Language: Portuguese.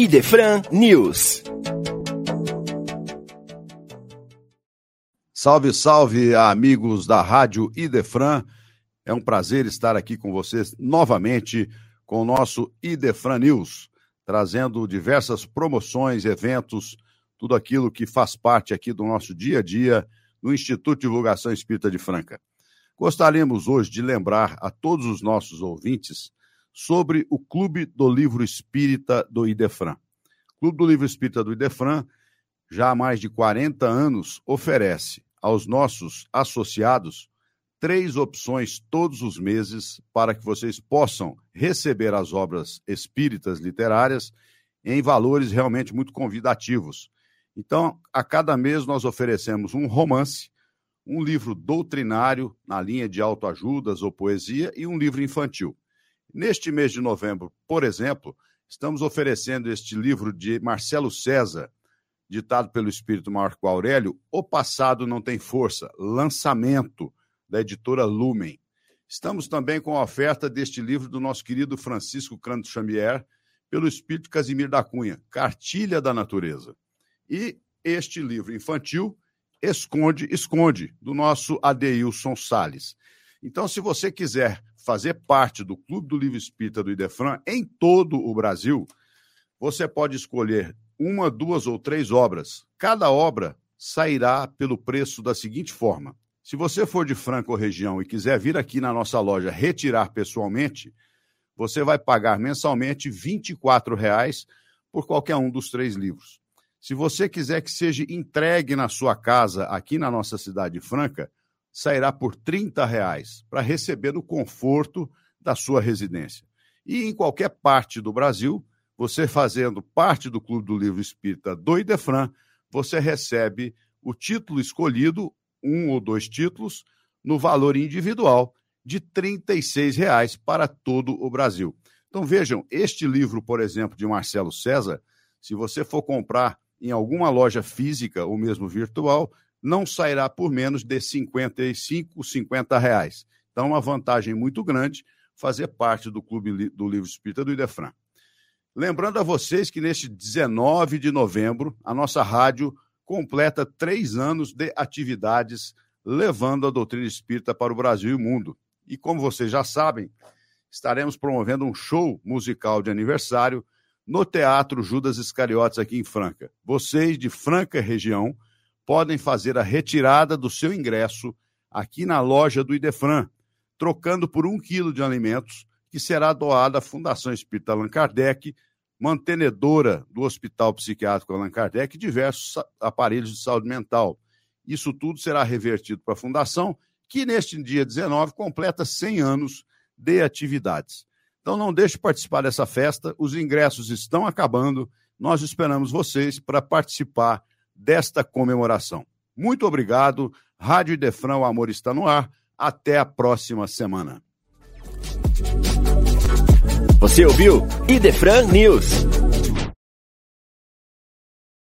Idefran News. Salve, salve, amigos da Rádio Idefran. É um prazer estar aqui com vocês novamente com o nosso Idefran News, trazendo diversas promoções, eventos, tudo aquilo que faz parte aqui do nosso dia a dia no Instituto de Divulgação Espírita de Franca. Gostaríamos hoje de lembrar a todos os nossos ouvintes sobre o Clube do Livro Espírita do Idefran. O Clube do Livro Espírita do Idefran, já há mais de 40 anos, oferece aos nossos associados três opções todos os meses para que vocês possam receber as obras espíritas literárias em valores realmente muito convidativos. Então, a cada mês nós oferecemos um romance, um livro doutrinário na linha de autoajudas ou poesia e um livro infantil. Neste mês de novembro, por exemplo, estamos oferecendo este livro de Marcelo César, ditado pelo espírito Marco Aurélio, O Passado Não Tem Força, lançamento da editora Lumen. Estamos também com a oferta deste livro do nosso querido Francisco Canto Xamier, pelo espírito Casimir da Cunha, Cartilha da Natureza. E este livro infantil, Esconde, Esconde, do nosso Adeilson Sales. Então, se você quiser fazer parte do Clube do Livro Espírita do Idefran em todo o Brasil, você pode escolher uma, duas ou três obras. Cada obra sairá pelo preço da seguinte forma: se você for de Franca ou região e quiser vir aqui na nossa loja retirar pessoalmente, você vai pagar mensalmente 24 reais por qualquer um dos três livros. Se você quiser que seja entregue na sua casa, aqui na nossa cidade de Franca, sairá por 30 reais para receber no conforto da sua residência. E em qualquer parte do Brasil, você fazendo parte do Clube do Livro Espírita do Idefran, você recebe o título escolhido, um ou dois títulos, no valor individual de R$ reais para todo o Brasil. Então vejam, este livro, por exemplo, de Marcelo César, se você for comprar em alguma loja física ou mesmo virtual, não sairá por menos de 55, 50 reais. Então, uma vantagem muito grande fazer parte do Clube do Livro Espírita do Idefran. Lembrando a vocês que neste 19 de novembro, a nossa rádio completa três anos de atividades levando a doutrina espírita para o Brasil e o mundo. E como vocês já sabem, estaremos promovendo um show musical de aniversário no Teatro Judas Iscariotes aqui em Franca. Vocês de Franca região podem fazer a retirada do seu ingresso aqui na loja do Idefran, trocando por um quilo de alimentos que será doado à Fundação Espírita Allan Kardec, mantenedora do Hospital Psiquiátrico Allan Kardec e diversos aparelhos de saúde mental. Isso tudo será revertido para a Fundação, que neste dia 19 completa 100 anos de atividades. Então não deixe de participar dessa festa, os ingressos estão acabando, nós esperamos vocês para participar desta comemoração. Muito obrigado. Rádio Idefran, o amor está no ar. Até a próxima semana. Você ouviu Idefran News.